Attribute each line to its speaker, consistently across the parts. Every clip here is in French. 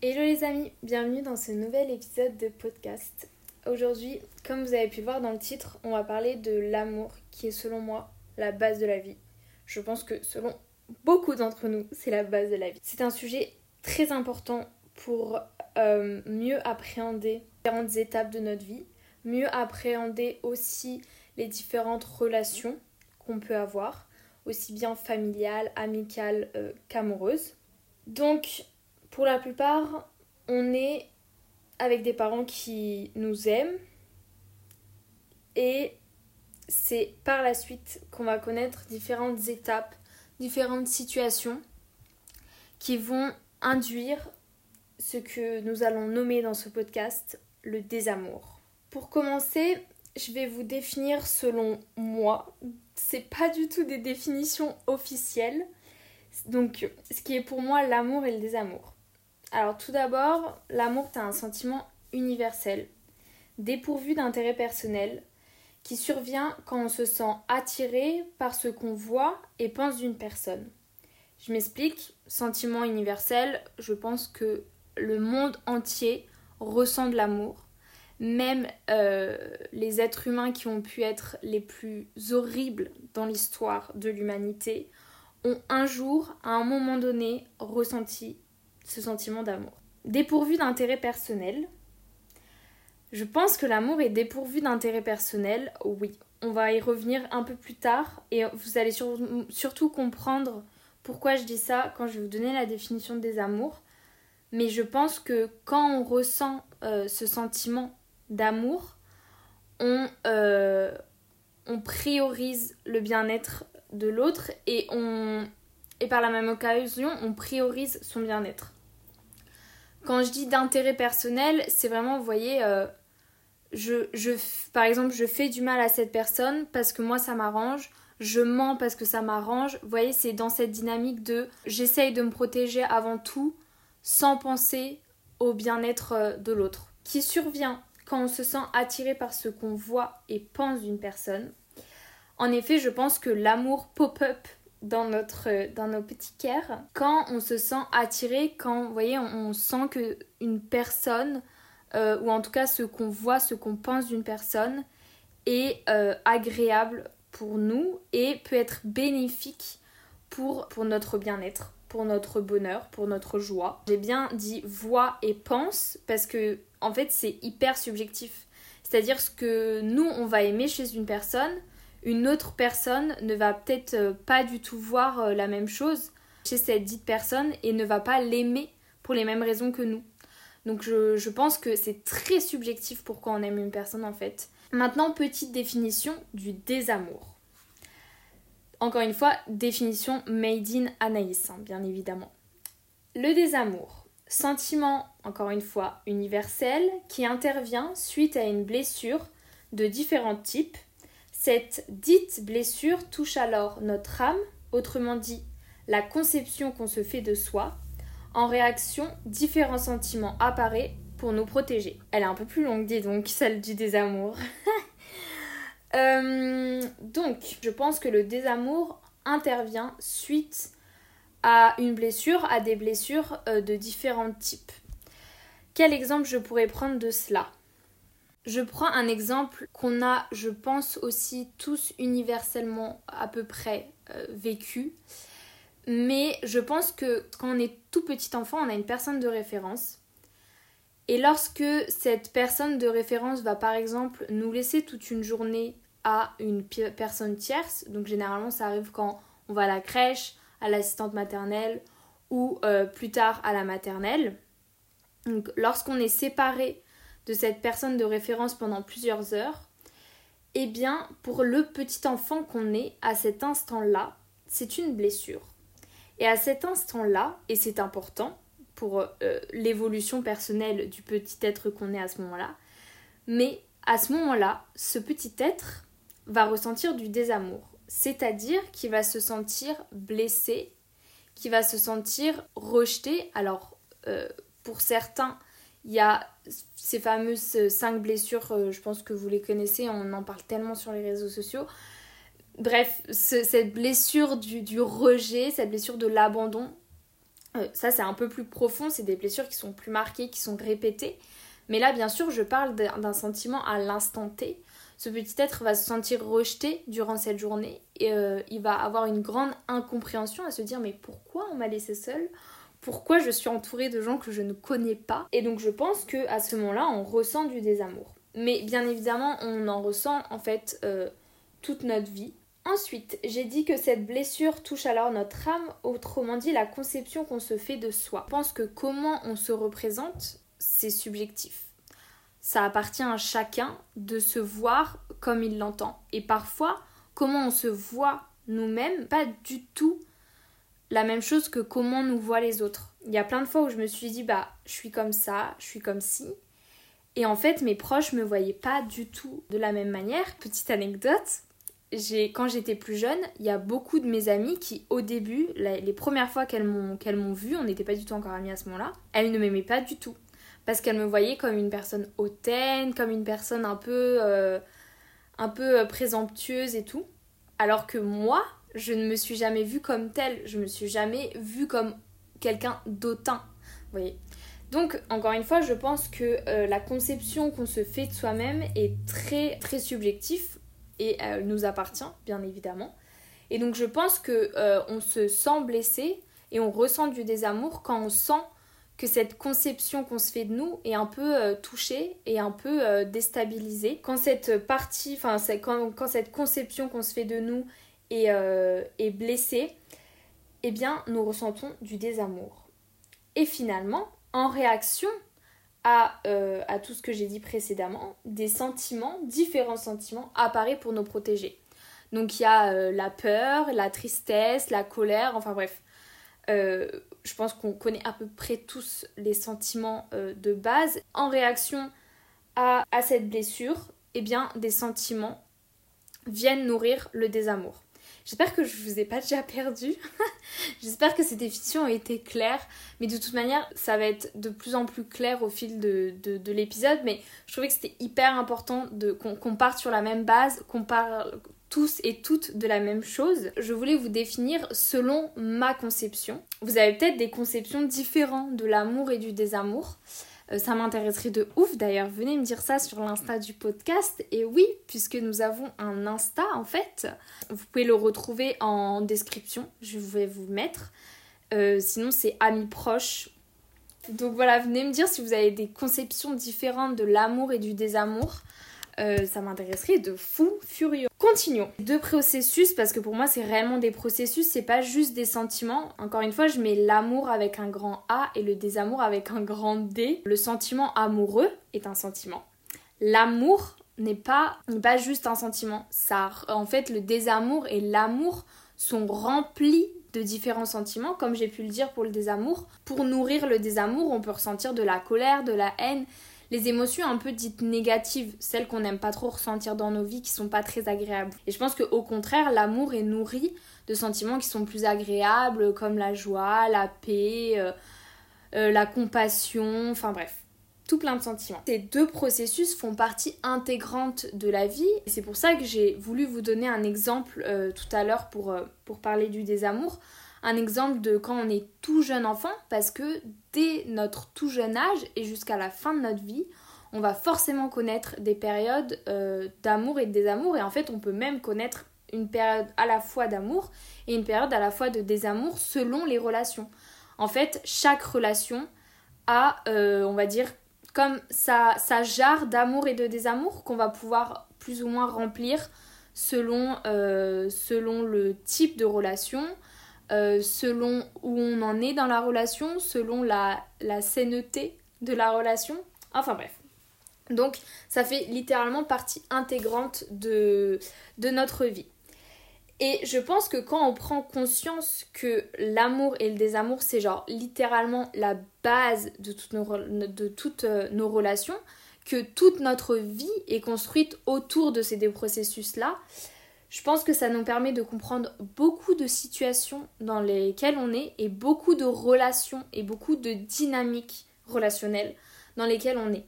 Speaker 1: Hello les amis, bienvenue dans ce nouvel épisode de podcast. Aujourd'hui, comme vous avez pu voir dans le titre, on va parler de l'amour qui est selon moi la base de la vie. Je pense que selon beaucoup d'entre nous, c'est la base de la vie. C'est un sujet très important pour euh, mieux appréhender différentes étapes de notre vie, mieux appréhender aussi les différentes relations qu'on peut avoir, aussi bien familiales, amicales euh, qu'amoureuses. Donc, pour la plupart, on est avec des parents qui nous aiment et c'est par la suite qu'on va connaître différentes étapes, différentes situations qui vont induire ce que nous allons nommer dans ce podcast le désamour. Pour commencer, je vais vous définir selon moi. C'est pas du tout des définitions officielles. Donc, ce qui est pour moi l'amour et le désamour. Alors, tout d'abord, l'amour est un sentiment universel, dépourvu d'intérêt personnel, qui survient quand on se sent attiré par ce qu'on voit et pense d'une personne. Je m'explique, sentiment universel, je pense que le monde entier ressent de l'amour. Même euh, les êtres humains qui ont pu être les plus horribles dans l'histoire de l'humanité ont un jour, à un moment donné, ressenti ce sentiment d'amour. Dépourvu d'intérêt personnel. Je pense que l'amour est dépourvu d'intérêt personnel, oui. On va y revenir un peu plus tard et vous allez surtout comprendre pourquoi je dis ça quand je vais vous donner la définition des amours. Mais je pense que quand on ressent euh, ce sentiment d'amour, on, euh, on priorise le bien-être de l'autre et, et par la même occasion, on priorise son bien-être. Quand je dis d'intérêt personnel, c'est vraiment, vous voyez, euh, je, je, par exemple, je fais du mal à cette personne parce que moi ça m'arrange, je mens parce que ça m'arrange. Vous voyez, c'est dans cette dynamique de j'essaye de me protéger avant tout sans penser au bien-être euh, de l'autre. Qui survient quand on se sent attiré par ce qu'on voit et pense d'une personne. En effet, je pense que l'amour pop-up dans, notre, dans nos petits cœurs quand on se sent attiré, quand vous voyez, on, sent que une personne, euh, ou en tout cas ce qu'on voit, ce qu'on pense d'une personne, est euh, agréable pour nous et peut être bénéfique pour, pour notre bien-être, pour notre bonheur, pour notre joie. J'ai bien dit voit et pense parce que en fait c'est hyper subjectif. C'est-à-dire ce que nous on va aimer chez une personne, une autre personne ne va peut-être euh, pas du tout voir euh, la même chose chez cette dite personne et ne va pas l'aimer pour les mêmes raisons que nous. Donc je, pense que c'est très subjectif pourquoi on aime une personne en fait. Maintenant, petite définition du désamour. Encore une fois, définition made in Anaïs, hein, bien évidemment. Le désamour, sentiment, encore une fois, universel, qui intervient suite à une blessure de différents types cette dite blessure touche alors notre âme, autrement dit la conception qu'on se fait de soi. En réaction, différents sentiments apparaissent pour nous protéger. Elle est un peu plus longue, dis donc, celle du désamour. Euh, donc, je pense que le désamour intervient suite à une blessure, à des blessures euh, de différents types. Quel exemple je pourrais prendre de cela? Je prends un exemple qu'on a, je pense aussi tous universellement à peu près euh, vécu. Mais je pense que quand on est tout petit enfant, on a une personne de référence. Et lorsque cette personne de référence va par exemple nous laisser toute une journée à une personne tierce, donc généralement ça arrive quand on va à la crèche, à l'assistante maternelle ou euh, plus tard à la maternelle. Donc lorsqu'on est séparé de cette personne de référence pendant plusieurs heures, eh bien, pour le petit enfant qu'on est à cet instant-là, c'est une blessure. Et à cet instant-là, et c'est important pour euh, l'évolution personnelle du petit être qu'on est à ce moment-là, mais à ce moment-là, ce petit être va ressentir du désamour, c'est-à-dire qu'il va se sentir blessé, qu'il va se sentir rejeté. Alors, euh, pour certains, il y a ces fameuses euh, cinq blessures, euh, je pense que vous les connaissez, on en parle tellement sur les réseaux sociaux. Bref, cette blessure du, rejet, cette blessure de l'abandon, Euh, ça, c'est un peu plus profond, c'est des blessures qui sont plus marquées, qui sont répétées. Mais là, bien sûr, je parle d'un sentiment à l'instant T. Ce petit être va se sentir rejeté durant cette journée et euh, il va avoir une grande incompréhension à se dire mais pourquoi on m'a laissé seule? Pourquoi je suis entourée de gens que je ne connais pas Et donc je pense que à ce moment-là, on ressent du désamour. Mais bien évidemment, on en ressent en fait euh, toute notre vie. Ensuite, j'ai dit que cette blessure touche alors notre âme, autrement dit la conception qu'on se fait de soi. Je pense que comment on se représente, c'est subjectif. Ça appartient à chacun de se voir comme il l'entend. Et parfois, comment on se voit nous-mêmes, pas du tout la même chose que comment nous voient les autres. Il y a plein de fois où je me suis dit, bah, je suis comme ça, je suis comme ci. Et en fait, mes proches me voyaient pas du tout de la même manière. Petite anecdote, quand j'étais plus jeune, il y a beaucoup de mes amies qui, au début, les premières fois qu'elles m'ont m'ont vue, on n'était pas du tout encore amies à ce moment-là, elles ne m'aimaient pas du tout. Parce qu'elles me voyaient comme une personne hautaine, comme une personne un peu, euh, un peu euh, présomptueuse et tout. Alors que moi, je ne me suis jamais vue comme telle. Je me suis jamais vue comme quelqu'un d'autant. Vous voyez donc, encore une fois, je pense que euh, la conception qu'on se fait de soi-même est très, très subjective et elle nous appartient, bien évidemment. Et donc je pense que euh, on se sent blessé et on ressent du désamour quand on sent que cette conception qu'on se fait de nous est un peu euh, touchée et un peu euh, déstabilisée. Quand cette partie, enfin quand, cette conception qu'on se fait de nous est, est blessée, eh bien nous ressentons du désamour. Et finalement, en réaction euh, à, tout ce que j'ai dit précédemment, des sentiments, différents sentiments apparaissent pour nous protéger. Donc il y a euh, la peur, la tristesse, la colère, enfin bref. Euh, je pense qu'on connaît à peu près tous les sentiments de base. En réaction à, à cette blessure, eh bien des sentiments viennent nourrir le désamour. J'espère que je vous ai pas déjà perdu. J'espère que cette définition a été claire. Mais de toute manière, ça va être de plus en plus clair au fil de, de, l'épisode. Mais je trouvais que c'était hyper important qu'on parte sur la même base, qu'on parle tous et toutes de la même chose. Je voulais vous définir selon ma conception. Vous avez peut-être des conceptions différentes de l'amour et du désamour. Euh, ça m'intéresserait de ouf d'ailleurs. Venez me dire ça sur l'insta du podcast. Et oui, puisque nous avons un insta en fait, vous pouvez le retrouver en description. Je vais vous mettre. Euh, sinon, c'est amis proches. Donc voilà, venez me dire si vous avez des conceptions différentes de l'amour et du désamour. Euh, ça m'intéresserait de fou furieux. Continuons. Deux processus, parce que pour moi c'est réellement des processus, c'est pas juste des sentiments. Encore une fois, je mets l'amour avec un grand A et le désamour avec un grand D. Le sentiment amoureux est un sentiment. L'amour n'est pas, pas juste un sentiment. Ça, en fait, le désamour et l'amour sont remplis de différents sentiments, comme j'ai pu le dire pour le désamour. Pour nourrir le désamour, on peut ressentir de la colère, de la haine, les émotions un peu dites négatives, celles qu'on n'aime pas trop ressentir dans nos vies, qui sont pas très agréables. Et je pense qu'au contraire, l'amour est nourri de sentiments qui sont plus agréables, comme la joie, la paix, euh, euh, la compassion, enfin bref tout plein de sentiments. Ces deux processus font partie intégrante de la vie et c'est pour ça que j'ai voulu vous donner un exemple euh, tout à l'heure pour, pour parler du désamour un exemple de quand on est tout jeune enfant, parce que dès notre tout jeune âge et jusqu'à la fin de notre vie, on va forcément connaître des périodes euh, d'amour et de désamour, et en fait on peut même connaître une période à la fois d'amour et une période à la fois de désamour selon les relations. En fait, chaque relation a, euh, on va dire, comme sa, jarre d'amour et de désamour qu'on va pouvoir plus ou moins remplir selon, euh, selon le type de relation, euh, selon où on en est dans la relation, selon la, la de la relation. Enfin bref. Donc ça fait littéralement partie intégrante de, de notre vie. Et je pense que quand on prend conscience que l'amour et le désamour, c'est genre littéralement la base de toutes nos, de toutes euh, nos relations, que toute notre vie est construite autour de ces deux processus-là, je pense que ça nous permet de comprendre beaucoup de situations dans lesquelles on est et beaucoup de relations et beaucoup de dynamiques relationnelles dans lesquelles on est.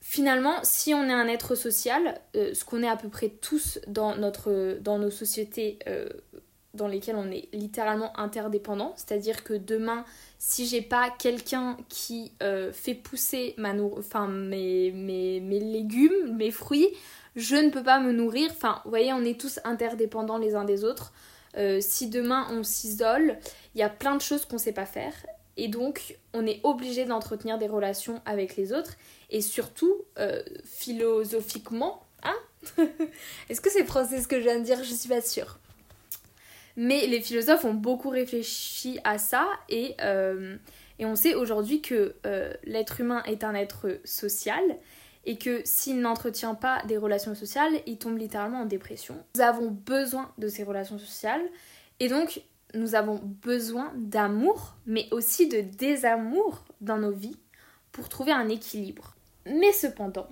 Speaker 1: Finalement, si on est un être social, euh, ce qu'on est à peu près tous dans, nos sociétés euh, dans lesquelles on est littéralement interdépendant, c'est-à-dire que demain, si j'ai pas quelqu'un qui euh, fait pousser ma mes, légumes, mes fruits, je ne peux pas me nourrir. Enfin, vous voyez, on est tous interdépendants les uns des autres. Euh, si demain on s'isole, il y a plein de choses qu'on ne sait pas faire. Et donc, on est obligé d'entretenir des relations avec les autres. Et surtout, euh, philosophiquement, hein Est-ce que c'est français ce que je viens de dire? Je suis pas sûre. Mais les philosophes ont beaucoup réfléchi à ça et, euh, et on sait aujourd'hui que l'être humain est un être social et que s'il n'entretient pas des relations sociales, il tombe littéralement en dépression. Nous avons besoin de ces relations sociales et donc nous avons besoin d'amour, mais aussi de désamour dans nos vies pour trouver un équilibre. Mais cependant,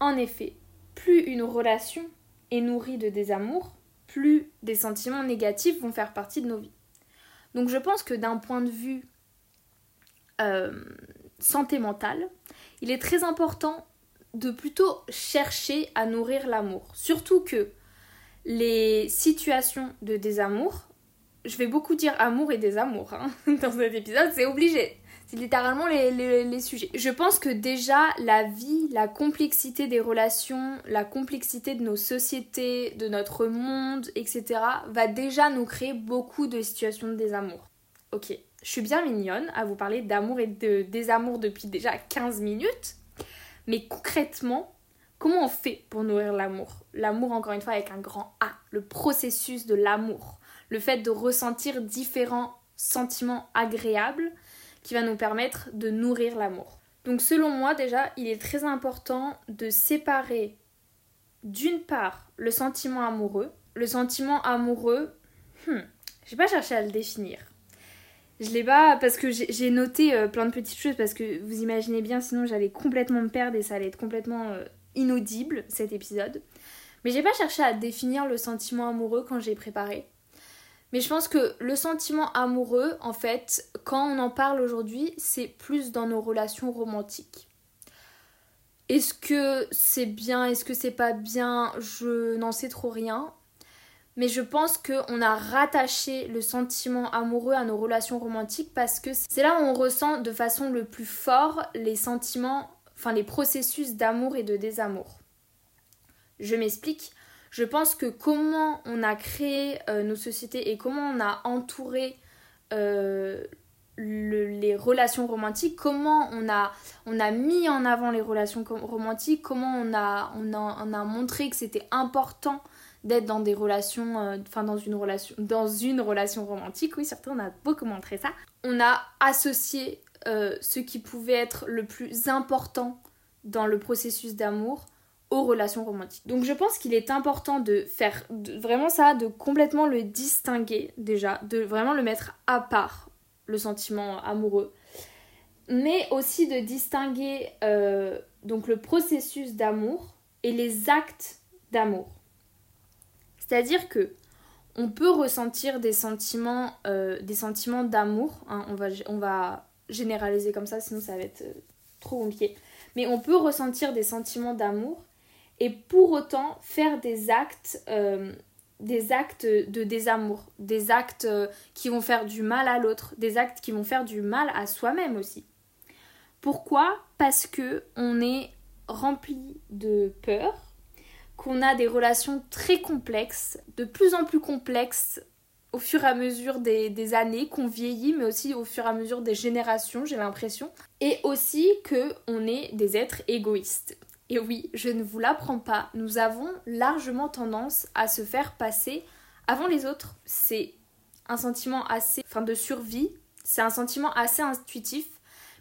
Speaker 1: en effet, plus une relation est nourrie de désamour, plus des sentiments négatifs vont faire partie de nos vies. Donc je pense que d'un point de vue euh, santé mentale, il est très important de plutôt chercher à nourrir l'amour. Surtout que les situations de désamour, je vais beaucoup dire amour et désamour hein, dans cet épisode, c'est obligé. C'est littéralement les, sujets. Je pense que déjà la vie, la complexité des relations, la complexité de nos sociétés, de notre monde, etc. va déjà nous créer beaucoup de situations de désamour. Ok, je suis bien mignonne à vous parler d'amour et de désamour depuis déjà 15 minutes. Mais concrètement, comment on fait pour nourrir l'amour? L'amour, encore une fois, avec un grand A. Le processus de l'amour. Le fait de ressentir différents sentiments agréables qui va nous permettre de nourrir l'amour. Donc selon moi déjà, il est très important de séparer d'une part le sentiment amoureux. Le sentiment amoureux, hmm, j'ai pas cherché à le définir. Je l'ai pas parce que j'ai noté euh, plein de petites choses parce que vous imaginez bien sinon j'allais complètement me perdre et ça allait être complètement euh, inaudible cet épisode. Mais j'ai pas cherché à définir le sentiment amoureux quand j'ai préparé. Mais je pense que le sentiment amoureux, en fait, quand on en parle aujourd'hui, c'est plus dans nos relations romantiques. Est-ce que c'est bien, est-ce que c'est pas bien? Je n'en sais trop rien. Mais je pense qu'on a rattaché le sentiment amoureux à nos relations romantiques parce que c'est là où on ressent de façon le plus fort les sentiments, enfin les processus d'amour et de désamour. Je m'explique. Je pense que comment on a créé euh, nos sociétés et comment on a entouré euh, les relations romantiques, comment on a, on a mis en avant les relations romantiques, comment on a, on a, montré que c'était important d'être dans des relations, euh, enfin dans une relation, dans une relation romantique, oui surtout on a beaucoup montré ça. On a associé ce qui pouvait être le plus important dans le processus d'amour aux relations romantiques. Donc je pense qu'il est important de faire vraiment ça, de complètement le distinguer déjà, de vraiment le mettre à part, le sentiment amoureux, mais aussi de distinguer euh, donc le processus d'amour et les actes d'amour. C'est-à-dire que on peut ressentir des sentiments, euh, d'amour. Hein, on, va, généraliser comme ça, sinon ça va être euh, trop compliqué. Mais on peut ressentir des sentiments d'amour et pour autant faire des actes, euh, des actes de désamour, des actes qui vont faire du mal à l'autre, des actes qui vont faire du mal à soi-même aussi. Pourquoi? Parce que on est rempli de peur, qu'on a des relations très complexes, de plus en plus complexes au fur et à mesure des, années, qu'on vieillit, mais aussi au fur et à mesure des générations, j'ai l'impression. Et aussi que on est des êtres égoïstes. Et oui, je ne vous l'apprends pas, nous avons largement tendance à se faire passer avant les autres. C'est un sentiment assez, enfin de survie, c'est un sentiment assez intuitif.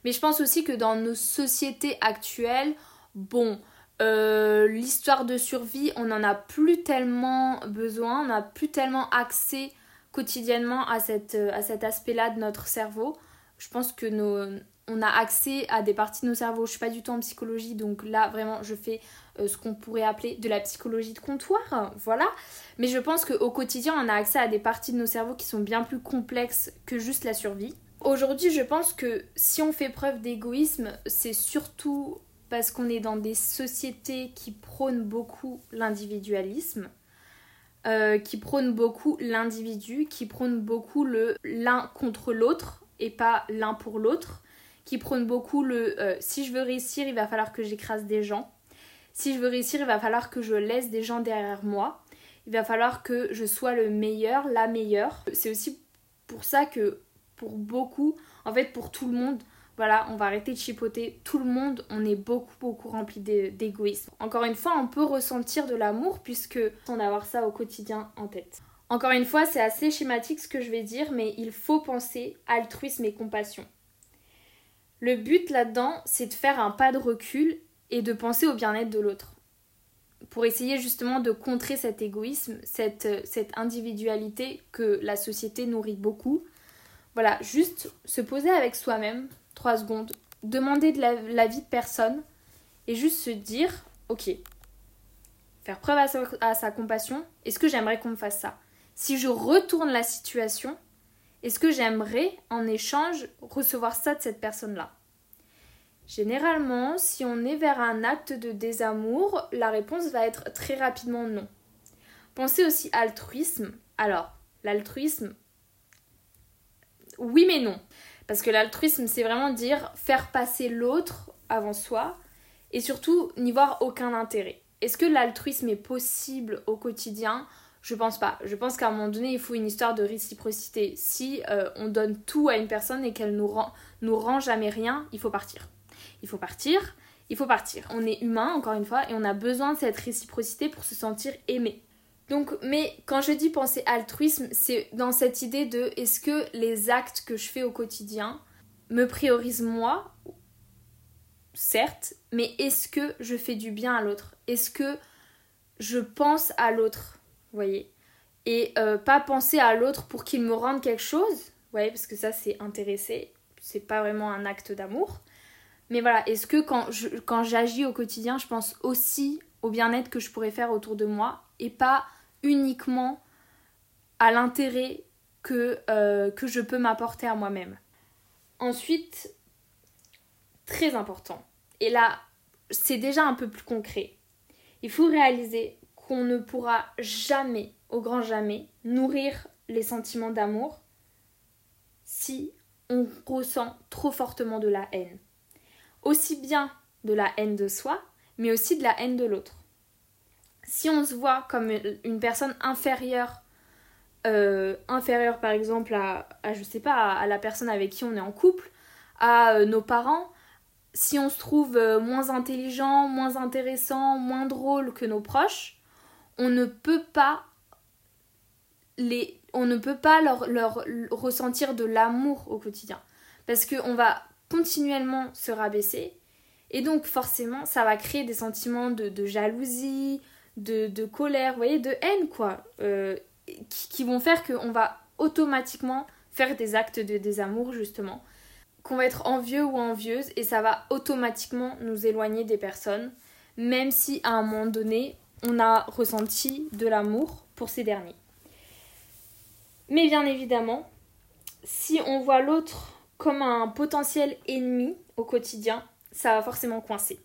Speaker 1: Mais je pense aussi que dans nos sociétés actuelles, bon, euh, l'histoire de survie, on n'en a plus tellement besoin, on n'a plus tellement accès quotidiennement à, cette, à cet aspect-là de notre cerveau. Je pense que on a accès à des parties de nos cerveaux. Je suis pas du tout en psychologie, donc là vraiment je fais euh, ce qu'on pourrait appeler de la psychologie de comptoir, voilà. Mais je pense qu'au quotidien on a accès à des parties de nos cerveaux qui sont bien plus complexes que juste la survie. Aujourd'hui je pense que si on fait preuve d'égoïsme, c'est surtout parce qu'on est dans des sociétés qui prônent beaucoup l'individualisme. euh, qui prône beaucoup l'individu, qui prône beaucoup le l'un contre l'autre et pas l'un pour l'autre, qui prône beaucoup le euh, si je veux réussir, il va falloir que j'écrase des gens. Si je veux réussir, il va falloir que je laisse des gens derrière moi. Il va falloir que je sois le meilleur, la meilleure. C'est aussi pour ça que pour beaucoup, en fait pour tout le monde, voilà, on va arrêter de chipoter. Tout le monde, on est beaucoup, beaucoup rempli d'égoïsme. Encore une fois, on peut ressentir de l'amour puisque on avoir ça au quotidien en tête. Encore une fois, c'est assez schématique ce que je vais dire, mais il faut penser altruisme et compassion. Le but là-dedans, c'est de faire un pas de recul et de penser au bien-être de l'autre. Pour essayer justement de contrer cet égoïsme, cette, cette individualité que la société nourrit beaucoup. Voilà, juste se poser avec soi-même, 3 secondes, demander de l'avis de personne et juste se dire, ok, faire preuve à sa, compassion, est-ce que j'aimerais qu'on me fasse ça? Si je retourne la situation, est-ce que j'aimerais en échange recevoir ça de cette personne-là? Généralement, si on est vers un acte de désamour, la réponse va être très rapidement non. Pensez aussi altruisme. Alors, l'altruisme, oui mais non. Parce que l'altruisme, c'est vraiment dire faire passer l'autre avant soi et surtout n'y voir aucun intérêt. Est-ce que l'altruisme est possible au quotidien? Je pense pas. Je pense qu'à un moment donné, il faut une histoire de réciprocité. Si euh, on donne tout à une personne et qu'elle nous rend, nous rend jamais rien, il faut partir. Il faut partir, il faut partir. On est humain, encore une fois, et on a besoin de cette réciprocité pour se sentir aimé. Donc, mais quand je dis penser altruisme, c'est dans cette idée de est-ce que les actes que je fais au quotidien me priorisent moi? Certes, mais est-ce que je fais du bien à l'autre? Est-ce que je pense à l'autre? Vous voyez? Et euh, pas penser à l'autre pour qu'il me rende quelque chose, vous voyez, parce que ça c'est intéressé, c'est pas vraiment un acte d'amour. Mais voilà, est-ce que quand, quand j'agis au quotidien, je pense aussi au bien-être que je pourrais faire autour de moi et pas uniquement à l'intérêt que, euh, que je peux m'apporter à moi-même. Ensuite, très important, et là c'est déjà un peu plus concret, il faut réaliser qu'on ne pourra jamais, au grand jamais, nourrir les sentiments d'amour si on ressent trop fortement de la haine. Aussi bien de la haine de soi, mais aussi de la haine de l'autre si on se voit comme une personne inférieure, euh, inférieure par exemple à, je sais pas, à, la personne avec qui on est en couple, à euh, nos parents, si on se trouve euh, moins intelligent, moins intéressant, moins drôle que nos proches, on ne peut pas les, on ne peut pas leur, leur ressentir de l'amour au quotidien. Parce qu'on va continuellement se rabaisser et donc forcément ça va créer des sentiments de, de jalousie, de, colère, vous voyez, de haine, quoi, euh, qui, vont faire qu'on va automatiquement faire des actes de désamour, justement, qu'on va être envieux ou envieuse, et ça va automatiquement nous éloigner des personnes, même si à un moment donné, on a ressenti de l'amour pour ces derniers. Mais bien évidemment, si on voit l'autre comme un potentiel ennemi au quotidien, ça va forcément coincer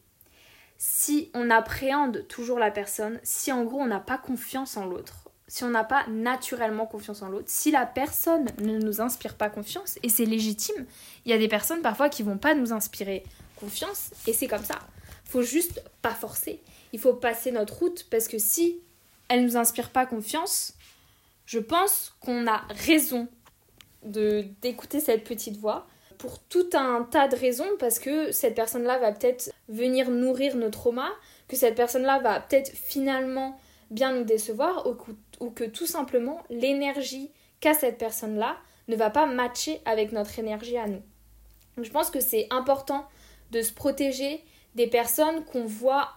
Speaker 1: si on appréhende toujours la personne, si en gros on n'a pas confiance en l'autre, si on n'a pas naturellement confiance en l'autre, si la personne ne nous inspire pas confiance, et c'est légitime, il y a des personnes parfois qui vont pas nous inspirer confiance, et c'est comme ça. Faut juste pas forcer. Il faut passer notre route parce que si elle nous inspire pas confiance, je pense qu'on a raison de d'écouter cette petite voix pour tout un tas de raisons parce que cette personne-là va peut-être venir nourrir nos traumas, que cette personne-là va peut-être finalement bien nous décevoir ou, que tout simplement l'énergie qu'a cette personne-là ne va pas matcher avec notre énergie à nous. je pense que c'est important de se protéger des personnes qu'on voit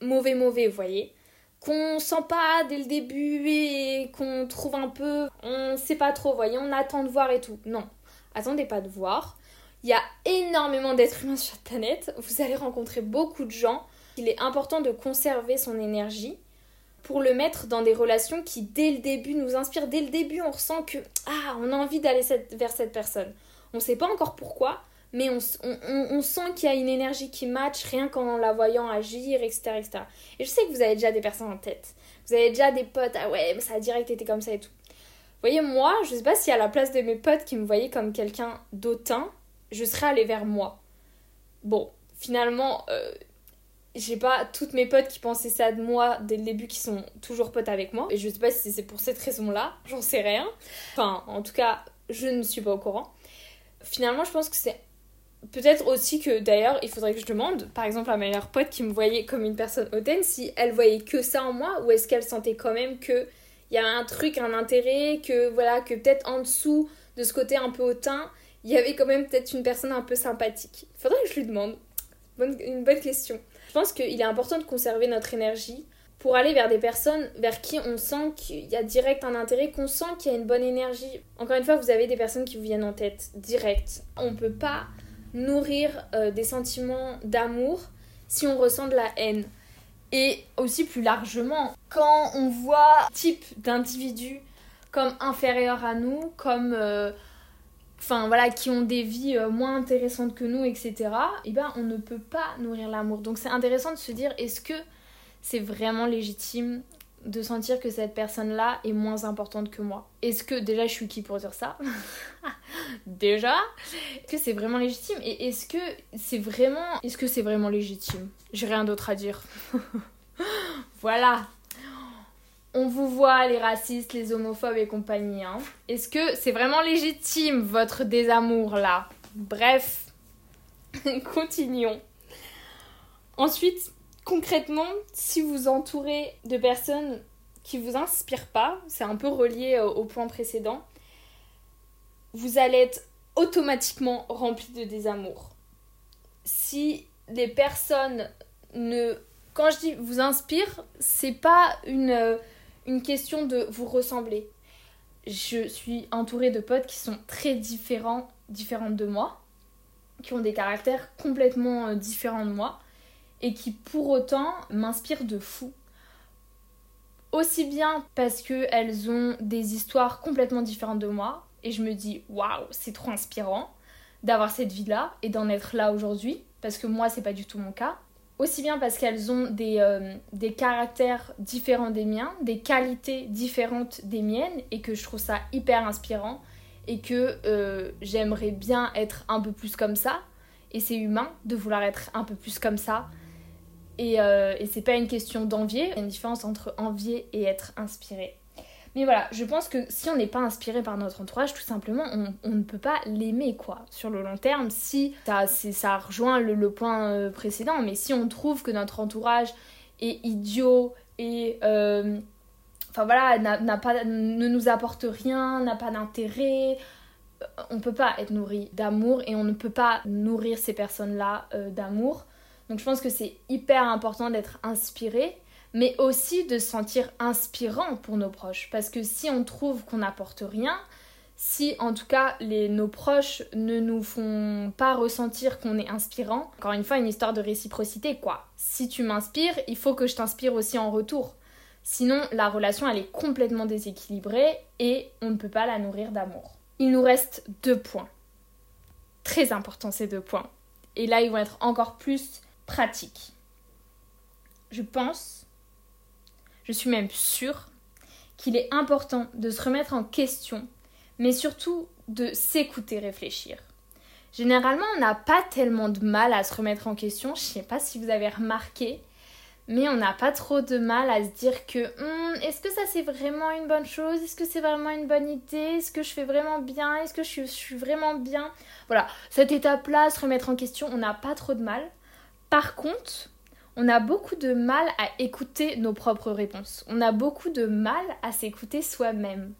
Speaker 1: mauvais mauvais, vous voyez qu'on sent pas dès le début et qu'on trouve un peu on sait pas trop, voyez, on attend de voir et tout. Non, attendez pas de voir. Il y a énormément d'êtres humains sur cette planète. Vous allez rencontrer beaucoup de gens. Il est important de conserver son énergie pour le mettre dans des relations qui, dès le début, nous inspirent. Dès le début, on ressent que, ah, on a envie d'aller vers cette personne. On ne sait pas encore pourquoi, mais on, sent qu'il y a une énergie qui match rien qu'en la voyant agir, etc., etc. Et je sais que vous avez déjà des personnes en tête. Vous avez déjà des potes, ah ouais, mais ça a direct été comme ça et tout. Voyez, moi, je sais pas si à la place de mes potes qui me voyaient comme quelqu'un d'autant, je serais allée vers moi. Bon, finalement, euh, j'ai pas toutes mes potes qui pensaient ça de moi dès le début qui sont toujours potes avec moi. Et je sais pas si c'est pour cette raison-là, j'en sais rien. Enfin, en tout cas, je ne suis pas au courant. Finalement, je pense que c'est peut-être aussi que d'ailleurs, il faudrait que je demande, par exemple, à ma meilleure pote qui me voyait comme une personne hautaine, si elle voyait que ça en moi ou est-ce qu'elle sentait quand même que il y a un truc, un intérêt, que voilà, que peut-être en dessous de ce côté un peu hautain, il y avait quand même peut-être une personne un peu sympathique. Faudrait que je lui demande. une bonne question. Je pense qu'il est important de conserver notre énergie pour aller vers des personnes vers qui on sent qu'il y a direct un intérêt, qu'on sent qu'il y a une bonne énergie. Encore une fois, vous avez des personnes qui vous viennent en tête, direct. On ne peut pas nourrir euh, des sentiments d'amour si on ressent de la haine. Et aussi plus largement, quand on voit type d'individus comme inférieurs à nous, comme euh, enfin voilà, qui ont des vies euh, moins intéressantes que nous, etc. Et eh ben on ne peut pas nourrir l'amour. Donc c'est intéressant de se dire est-ce que c'est vraiment légitime de sentir que cette personne-là est moins importante que moi. Est-ce que déjà je suis qui pour dire ça Déjà Est-ce que c'est vraiment légitime Et est-ce que c'est vraiment est-ce que c'est vraiment légitime? J'ai rien d'autre à dire. voilà. On vous voit les racistes, les homophobes et compagnie. Hein. Est-ce que c'est vraiment légitime votre désamour là? Bref, continuons. Ensuite, concrètement, si vous entourez de personnes qui vous inspirent pas, c'est un peu relié au point précédent, vous allez être automatiquement rempli de désamour. Si les personnes ne quand je dis vous inspire, c'est pas une, une question de vous ressembler. Je suis entourée de potes qui sont très différents, différentes de moi, qui ont des caractères complètement euh, différents de moi et qui pour autant m'inspirent de fou. Aussi bien parce qu'elles ont des histoires complètement différentes de moi et je me dis waouh, c'est trop inspirant d'avoir cette vie-là et d'en être là aujourd'hui parce que moi c'est pas du tout mon cas. Aussi bien parce qu'elles ont des, euh, des caractères différents des miens, des qualités différentes des miennes et que je trouve ça hyper inspirant et que euh, j'aimerais bien être un peu plus comme ça et c'est humain de vouloir être un peu plus comme ça et, euh, et c'est pas une question d'envier, il y a une différence entre envier et être inspiré. Mais voilà, je pense que si on n'est pas inspiré par notre entourage, tout simplement, on, ne peut pas l'aimer, quoi. Sur le long terme, si ça, ça rejoint le, point euh, précédent, mais si on trouve que notre entourage est idiot et... Euh, enfin voilà, pas, ne nous apporte rien, n'a pas d'intérêt, on peut pas être nourri d'amour et on ne peut pas nourrir ces personnes-là d'amour. Donc je pense que c'est hyper important d'être inspiré mais aussi de se sentir inspirant pour nos proches. Parce que si on trouve qu'on n'apporte rien, si en tout cas les, nos proches ne nous font pas ressentir qu'on est inspirant, encore une fois une histoire de réciprocité quoi. Si tu m'inspires, il faut que je t'inspire aussi en retour. Sinon la relation elle est complètement déséquilibrée et on ne peut pas la nourrir d'amour. Il nous reste deux points. Très importants ces deux points. Et là ils vont être encore plus pratiques. Je pense je suis même sûre qu'il est important de se remettre en question, mais surtout de s'écouter réfléchir. Généralement, on n'a pas tellement de mal à se remettre en question, je ne sais pas si vous avez remarqué, mais on n'a pas trop de mal à se dire que hum, est-ce que ça c'est vraiment une bonne chose? Est-ce que c'est vraiment une bonne idée? Est-ce que je fais vraiment bien? Est-ce que je suis vraiment bien? Voilà, cette étape-là, se remettre en question, on n'a pas trop de mal. Par contre, on a beaucoup de mal à écouter nos propres réponses. On a beaucoup de mal à s'écouter soi-même.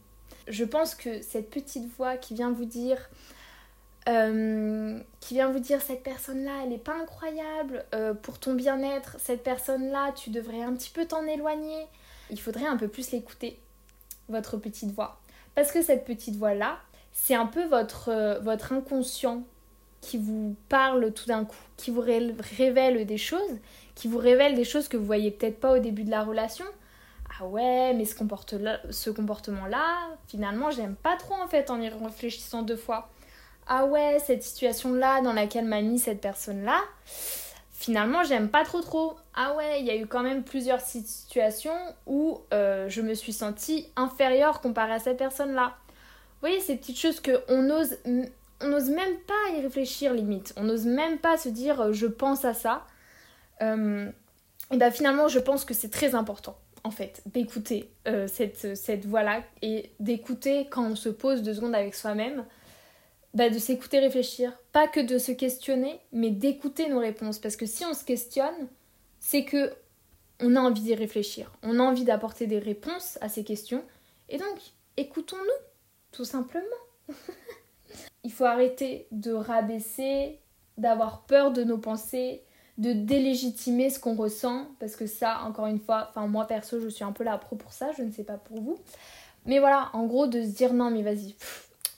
Speaker 1: Je pense que cette petite voix qui vient vous dire euh, qui vient vous dire cette personne-là, elle n'est pas incroyable euh, pour ton bien-être, cette personne-là, tu devrais un petit peu t'en éloigner. Il faudrait un peu plus l'écouter, votre petite voix. Parce que cette petite voix-là, c'est un peu votre, euh, votre inconscient qui vous parle tout d'un coup, qui vous révèle des choses qui vous révèle des choses que vous voyez peut-être pas au début de la relation. Ah ouais, mais ce, comporte ce comportement-là, finalement, j'aime pas trop en fait en y réfléchissant deux fois. Ah ouais, cette situation-là dans laquelle m'a mis cette personne-là, finalement, j'aime pas trop trop. Ah ouais, il y a eu quand même plusieurs situations où euh, je me suis sentie inférieure comparée à cette personne-là. Vous voyez, ces petites choses qu'on ose, on n'ose même pas y réfléchir limite. On n'ose même pas se dire euh, je pense à ça. Euh, et ben finalement, je pense que c'est très important en fait, d'écouter cette, cette voix-là et d'écouter quand on se pose deux secondes avec soi-même bah, de s'écouter réfléchir. Pas que de se questionner, mais d'écouter nos réponses. Parce que si on se questionne, c'est que on a envie d'y réfléchir. On a envie d'apporter des réponses à ces questions. Et donc, écoutons-nous, tout simplement. Il faut arrêter de rabaisser, d'avoir peur de nos pensées, de délégitimer ce qu'on ressent. Parce que ça, encore une fois, enfin moi perso, je suis un peu là pro pour ça, je ne sais pas pour vous. Mais voilà, en gros, de se dire non, mais vas-y,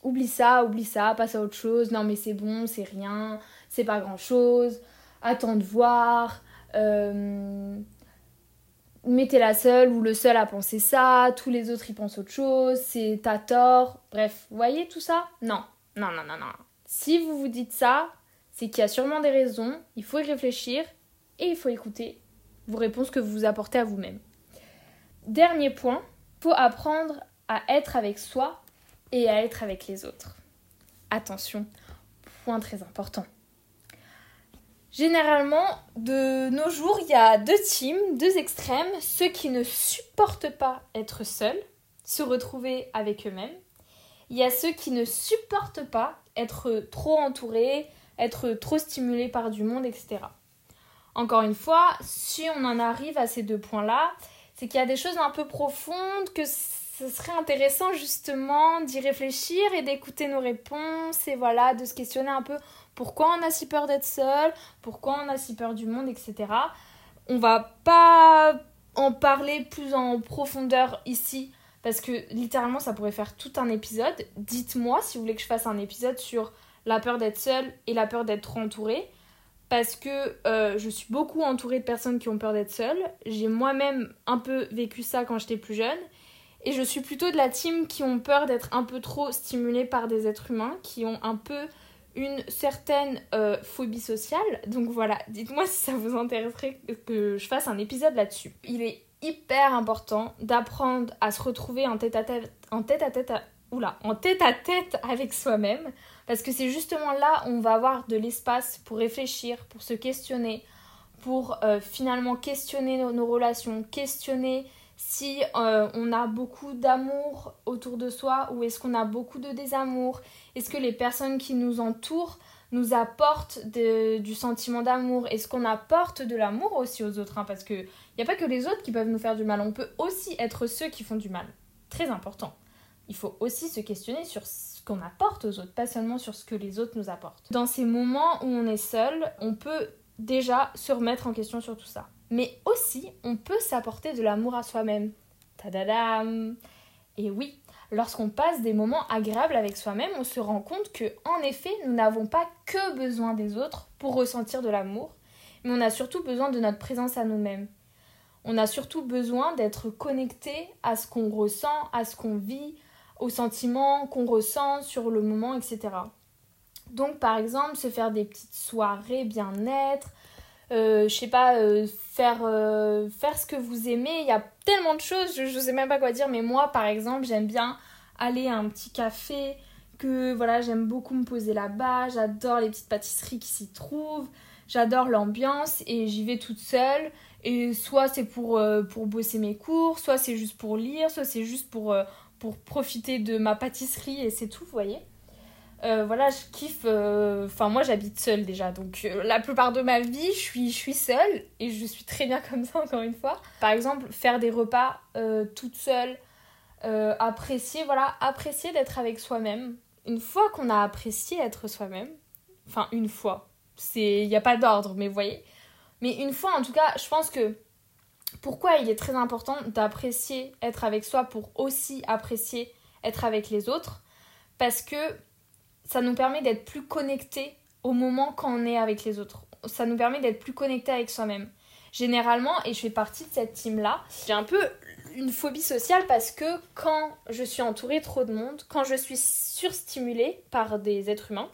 Speaker 1: oublie ça, oublie ça, passe à autre chose, non mais c'est bon, c'est rien, c'est pas grand chose, attends de voir, euh, mettez la seule ou le seul à penser ça, tous les autres ils pensent autre chose, c'est t'as tort, bref, voyez tout ça? Non, non, non, non, non. Si vous vous dites ça, c'est qu'il y a sûrement des raisons, il faut y réfléchir et il faut écouter vos réponses que vous vous apportez à vous-même. Dernier point, faut apprendre à être avec soi et à être avec les autres. Attention, point très important. Généralement, de nos jours, il y a deux teams, deux extrêmes, ceux qui ne supportent pas être seuls, se retrouver avec eux-mêmes. Il y a ceux qui ne supportent pas être trop entourés, être trop stimulés par du monde, etc. Encore une fois, si on en arrive à ces deux points-là, c'est qu'il y a des choses un peu profondes que ce serait intéressant justement d'y réfléchir et d'écouter nos réponses et voilà, de se questionner un peu pourquoi on a si peur d'être seul, pourquoi on a si peur du monde, etc. On va pas en parler plus en profondeur ici parce que littéralement ça pourrait faire tout un épisode. Dites-moi si vous voulez que je fasse un épisode sur la peur d'être seul et la peur d'être trop entourée parce que euh, je suis beaucoup entourée de personnes qui ont peur d'être seule. J'ai moi-même un peu vécu ça quand j'étais plus jeune et je suis plutôt de la team qui ont peur d'être un peu trop stimulés par des êtres humains, qui ont un peu une certaine euh, phobie sociale. Donc voilà, dites-moi si ça vous intéresserait que je fasse un épisode là-dessus. Il est hyper important d'apprendre à se retrouver en tête à tête, en tête à tête, en tête à tête avec soi-même, parce que c'est justement là où on va avoir de l'espace pour réfléchir, pour se questionner, pour euh, finalement questionner nos relations, questionner si euh, on a beaucoup d'amour autour de soi ou est-ce qu'on a beaucoup de désamour. Est-ce que les personnes qui nous entourent nous apportent du sentiment d'amour Est-ce qu'on apporte de l'amour aussi aux autres hein? Parce qu'il n'y a pas que les autres qui peuvent nous faire du mal, on peut aussi être ceux qui font du mal. Très important. Il faut aussi se questionner sur ce qu'on apporte aux autres, pas seulement sur ce que les autres nous apportent. Dans ces moments où on est seul, on peut déjà se remettre en question sur tout ça mais aussi on peut s'apporter de l'amour à soi-même. Tadadam Et oui, lorsqu'on passe des moments agréables avec soi-même, on se rend compte que en effet, nous n'avons pas que besoin des autres pour ressentir de l'amour, mais on a surtout besoin de notre présence à nous-mêmes. On a surtout besoin d'être connecté à ce qu'on ressent, à ce qu'on vit, aux sentiments qu'on ressent sur le moment, etc. Donc par exemple, se faire des petites soirées bien-être, euh, je sais pas, euh, faire, euh, faire ce que vous aimez. Il y a tellement de choses, je, ne sais même pas quoi dire, mais moi par exemple, j'aime bien aller à un petit café, que voilà, j'aime beaucoup me poser là-bas, j'adore les petites pâtisseries qui s'y trouvent, j'adore l'ambiance et j'y vais toute seule. Et soit c'est pour, pour bosser mes cours, soit c'est juste pour lire, soit c'est juste pour, pour profiter de ma pâtisserie et c'est tout, vous voyez. Euh, voilà, je kiffe. Euh, enfin, moi, j'habite seule déjà. Donc, euh, la plupart de ma vie, je suis, je suis seule. Et je suis très bien comme ça, encore une fois. Par exemple, faire des repas toute seule. apprécier, voilà, apprécier d'être avec soi-même. Une fois qu'on a apprécié être soi-même, enfin, une fois, il n'y a pas d'ordre, mais vous voyez. Mais une fois, en tout cas, je pense que pourquoi il est très important d'apprécier être avec soi pour aussi apprécier être avec les autres? Parce que ça nous permet d'être plus connectés au moment quand on est avec les autres. Ça nous permet d'être plus connectés avec soi-même. Généralement, et je fais partie de cette team-là, j'ai un peu une phobie sociale parce que quand je suis entourée trop de monde, quand je suis surstimulée par des êtres humains,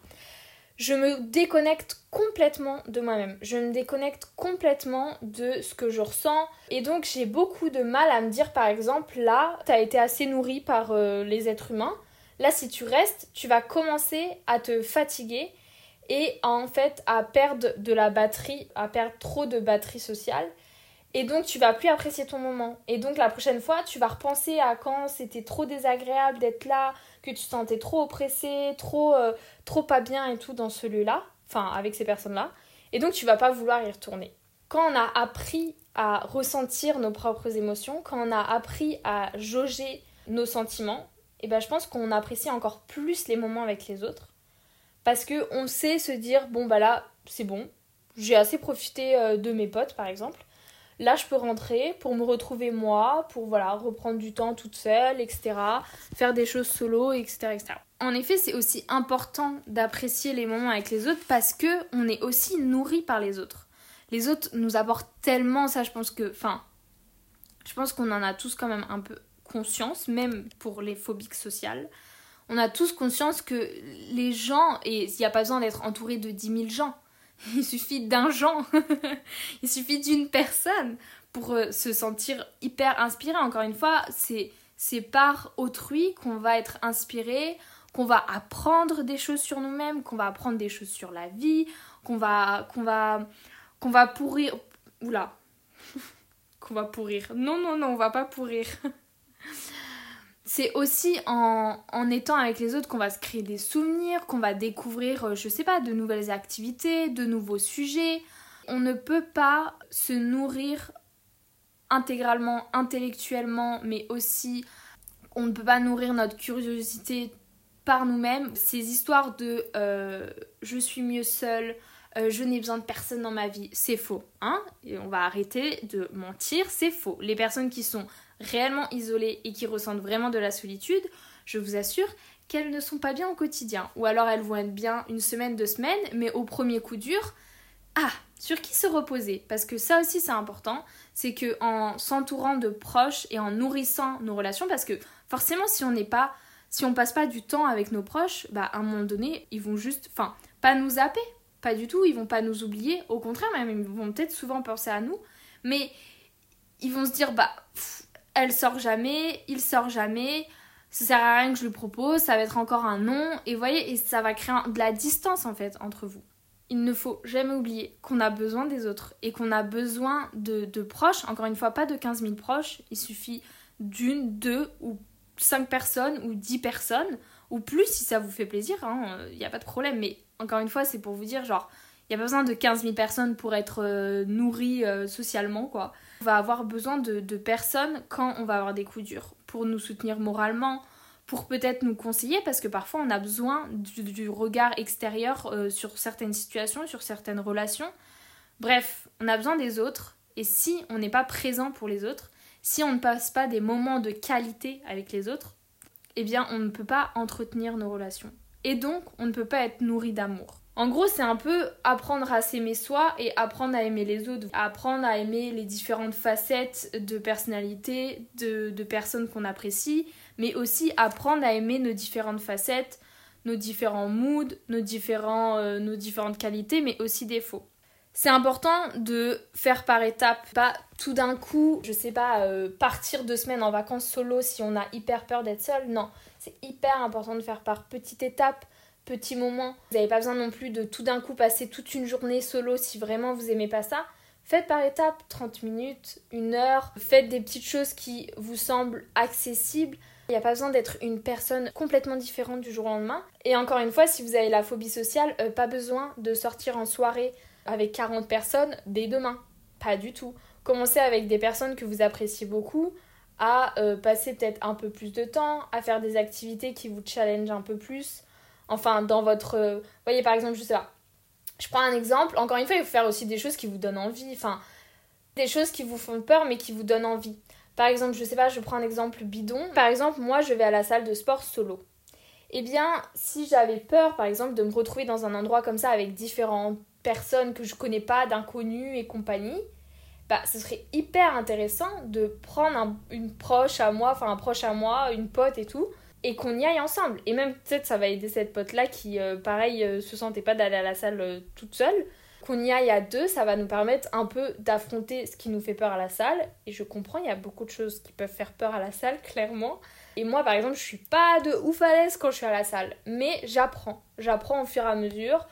Speaker 1: je me déconnecte complètement de moi-même. Je me déconnecte complètement de ce que je ressens. Et donc j'ai beaucoup de mal à me dire par exemple là, tu as été assez nourri par euh, les êtres humains. Là si tu restes, tu vas commencer à te fatiguer et en fait à perdre de la batterie, à perdre trop de batterie sociale. Et donc tu vas plus apprécier ton moment. Et donc la prochaine fois, tu vas repenser à quand c'était trop désagréable d'être là, que tu te sentais trop oppressé, trop, euh, trop pas bien et tout dans ce lieu-là, enfin avec ces personnes-là. Et donc tu vas pas vouloir y retourner. Quand on a appris à ressentir nos propres émotions, quand on a appris à jauger nos sentiments, et ben je pense qu'on apprécie encore plus les moments avec les autres. Parce que on sait se dire bon bah là c'est bon, j'ai assez profité euh, de mes potes par exemple Là, je peux rentrer pour me retrouver moi, pour voilà, reprendre du temps toute seule, etc. Faire des choses solo, etc. etc. En effet, c'est aussi important d'apprécier les moments avec les autres parce que on est aussi nourri par les autres. Les autres nous apportent tellement, ça je pense que, enfin, je pense qu'on en a tous quand même un peu conscience, même pour les phobiques sociales. On a tous conscience que les gens, et il n'y a pas besoin d'être entouré de 10 000 gens, Il suffit d'un genre, il suffit d'une personne pour euh, se sentir hyper inspiré. Encore une fois, c'est c'est par autrui qu'on va être inspiré, qu'on va apprendre des choses sur nous-mêmes, qu'on va apprendre des choses sur la vie, qu'on va qu'on va qu'on va pourrir oula qu'on va pourrir. Non non non, on va pas pourrir. C'est aussi en, étant avec les autres qu'on va se créer des souvenirs, qu'on va découvrir, euh, je sais pas, de nouvelles activités, de nouveaux sujets. On ne peut pas se nourrir intégralement, intellectuellement, mais aussi on ne peut pas nourrir notre curiosité par nous-mêmes. Ces histoires de euh, je suis mieux seule, euh, je n'ai besoin de personne dans ma vie, c'est faux. Hein Et on va arrêter de mentir, c'est faux. Les personnes qui sont réellement isolées et qui ressentent vraiment de la solitude, je vous assure qu'elles ne sont pas bien au quotidien. Ou alors elles vont être bien une semaine, deux semaines, mais au premier coup dur, ah, sur qui se reposer? Parce que ça aussi c'est important, c'est que en s'entourant de proches et en nourrissant nos relations, parce que forcément si on n'est pas, si on passe pas du temps avec nos proches, bah à un moment donné ils vont juste, enfin pas nous zapper, pas du tout, ils vont pas nous oublier, au contraire même ils vont peut-être souvent penser à nous, mais ils vont se dire bah elle sort jamais, il sort jamais, ça sert à rien que je lui propose, ça va être encore un non, et voyez, et ça va créer de la distance en fait entre vous. Il ne faut jamais oublier qu'on a besoin des autres et qu'on a besoin de, proches, encore une fois, pas de 15 000 proches, il suffit d'une, deux ou cinq personnes ou dix personnes, ou plus si ça vous fait plaisir, il hein, n'y a pas de problème, mais encore une fois, c'est pour vous dire, genre, il n'y a pas besoin de 15 000 personnes pour être euh, nourri euh, socialement, quoi. On va avoir besoin de, personnes quand on va avoir des coups durs, pour nous soutenir moralement, pour peut-être nous conseiller, parce que parfois on a besoin du, regard extérieur euh, sur certaines situations, sur certaines relations. Bref, on a besoin des autres, et si on n'est pas présent pour les autres, si on ne passe pas des moments de qualité avec les autres, eh bien on ne peut pas entretenir nos relations. Et donc on ne peut pas être nourri d'amour. En gros, c'est un peu apprendre à s'aimer soi et apprendre à aimer les autres, apprendre à aimer les différentes facettes de personnalité, de, personnes qu'on apprécie, mais aussi apprendre à aimer nos différentes facettes, nos différents moods, euh, nos différentes qualités, mais aussi défauts. C'est important de faire par étapes, pas tout d'un coup, je sais pas, euh, partir deux semaines en vacances solo si on a hyper peur d'être seul. Non, c'est hyper important de faire par petites étapes petits moments. Vous n'avez pas besoin non plus de tout d'un coup passer toute une journée solo si vraiment vous aimez pas ça. Faites par étapes 30 minutes, une heure. Faites des petites choses qui vous semblent accessibles. Il n'y a pas besoin d'être une personne complètement différente du jour au lendemain. Et encore une fois, si vous avez la phobie sociale, euh, pas besoin de sortir en soirée avec 40 personnes dès demain. Pas du tout. Commencez avec des personnes que vous appréciez beaucoup, à euh, passer peut-être un peu plus de temps, à faire des activités qui vous challengent un peu plus, Enfin, dans votre. Euh, voyez, par exemple, je sais pas. Je prends un exemple. Encore une fois, il faut faire aussi des choses qui vous donnent envie. Enfin, des choses qui vous font peur, mais qui vous donnent envie. Par exemple, je sais pas, je prends un exemple bidon. Par exemple, moi, je vais à la salle de sport solo. Eh bien, si j'avais peur, par exemple, de me retrouver dans un endroit comme ça avec différentes personnes que je connais pas, d'inconnus et compagnie, bah, ce serait hyper intéressant de prendre une proche à moi, enfin un proche à moi, une pote et tout, et qu'on y aille ensemble. Et même peut-être ça va aider cette pote-là qui, euh, pareil, euh, se sentait pas d'aller à la salle euh, toute seule. Qu'on y aille à deux, ça va nous permettre un peu d'affronter ce qui nous fait peur à la salle. Et je comprends, il y a beaucoup de choses qui peuvent faire peur à la salle, clairement. Et moi, par exemple, je suis pas de ouf à l'aise quand je suis à la salle. Mais j'apprends. J'apprends au fur et à mesure.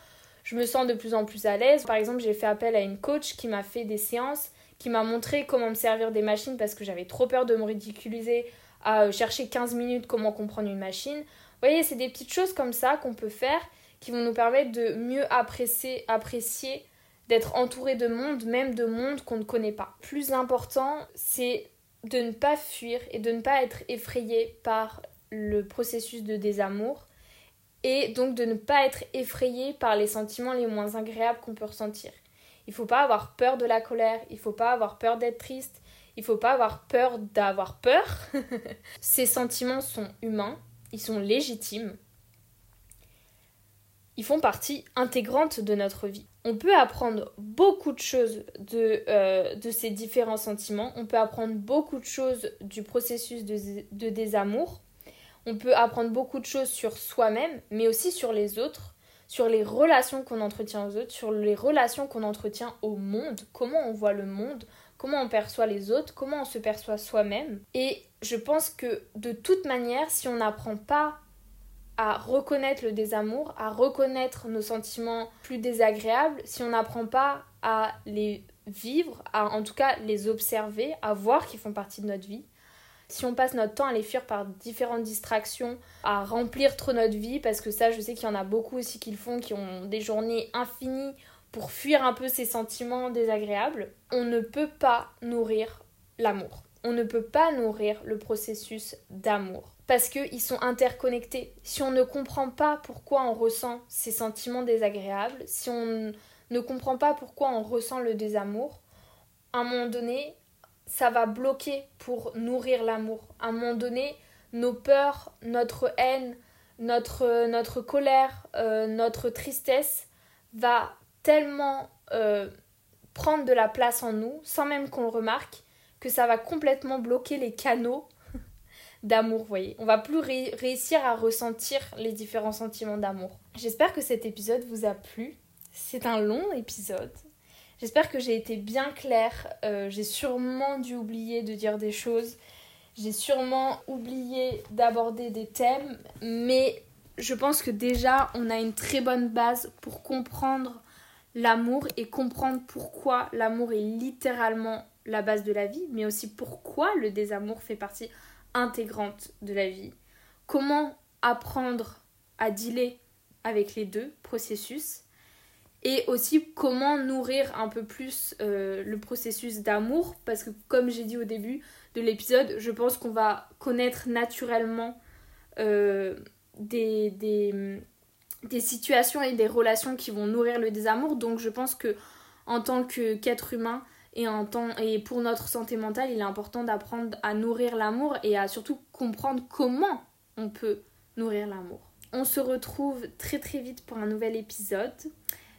Speaker 1: Je me sens de plus en plus à l'aise. Par exemple, j'ai fait appel à une coach qui m'a fait des séances, qui m'a montré comment me servir des machines parce que j'avais trop peur de me ridiculiser à euh, chercher 15 minutes comment comprendre une machine. Vous voyez, c'est des petites choses comme ça qu'on peut faire qui vont nous permettre de mieux apprécier, apprécier d'être entouré de monde, même de monde qu'on ne connaît pas. Plus important, c'est de ne pas fuir et de ne pas être effrayé par le processus de désamour et donc de ne pas être effrayé par les sentiments les moins agréables qu'on peut ressentir. Il ne faut pas avoir peur de la colère, il ne faut pas avoir peur d'être triste, il faut pas avoir peur d'avoir peur. Ces sentiments sont humains, ils sont légitimes. Ils font partie intégrante de notre vie. On peut apprendre beaucoup de choses de, euh, ces différents sentiments. On peut apprendre beaucoup de choses du processus de désamour. On peut apprendre beaucoup de choses sur soi-même, mais aussi sur les autres, sur les relations qu'on entretient aux autres, sur les relations qu'on entretient au monde, comment on voit le monde, comment on perçoit les autres, comment on se perçoit soi-même. Et je pense que de toute manière, si on n'apprend pas à reconnaître le désamour, à reconnaître nos sentiments plus désagréables, si on n'apprend pas à les vivre, à en tout cas les observer, à voir qu'ils font partie de notre vie, si on passe notre temps à les fuir par différentes distractions, à remplir trop notre vie, parce que ça je sais qu'il y en a beaucoup aussi qui le font, qui ont des journées infinies pour fuir un peu ces sentiments désagréables, on ne peut pas nourrir l'amour. On ne peut pas nourrir le processus d'amour parce qu'ils sont interconnectés. Si on ne comprend pas pourquoi on ressent ces sentiments désagréables, si on ne comprend pas pourquoi on ressent le désamour, à un moment donné, ça va bloquer pour nourrir l'amour. À un moment donné, nos peurs, notre haine, notre, notre colère, euh, notre tristesse va tellement euh, prendre de la place en nous, sans même qu'on le remarque, que ça va complètement bloquer les canaux d'amour, voyez. On va plus réussir à ressentir les différents sentiments d'amour. J'espère que cet épisode vous a plu. C'est un long épisode. J'espère que j'ai été bien claire. Euh, j'ai sûrement dû oublier de dire des choses. J'ai sûrement oublié d'aborder des thèmes. Mais je pense que déjà, on a une très bonne base pour comprendre l'amour et comprendre pourquoi l'amour est littéralement la base de la vie, mais aussi pourquoi le désamour fait partie intégrante de la vie. Comment apprendre à dealer avec les deux processus et aussi comment nourrir un peu plus euh, le processus d'amour parce que comme j'ai dit au début de l'épisode, je pense qu'on va connaître naturellement euh, des, des, des situations et des relations qui vont nourrir le désamour. Donc je pense que en tant qu'être humain et, en et pour notre santé mentale, il est important d'apprendre à nourrir l'amour et à surtout comprendre comment on peut nourrir l'amour. On se retrouve très très vite pour un nouvel épisode.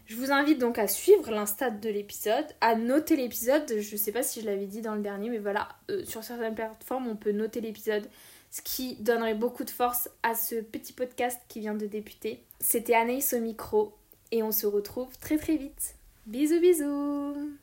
Speaker 1: Je vous invite donc à suivre l'instat de l'épisode, à noter l'épisode. Je ne sais pas si je l'avais dit dans le dernier, mais voilà, euh, sur certaines plateformes, on peut noter l'épisode ce qui donnerait beaucoup de force à ce petit podcast qui vient de débuter. C'était Anaïs au micro et on se retrouve très très vite. Bisous bisous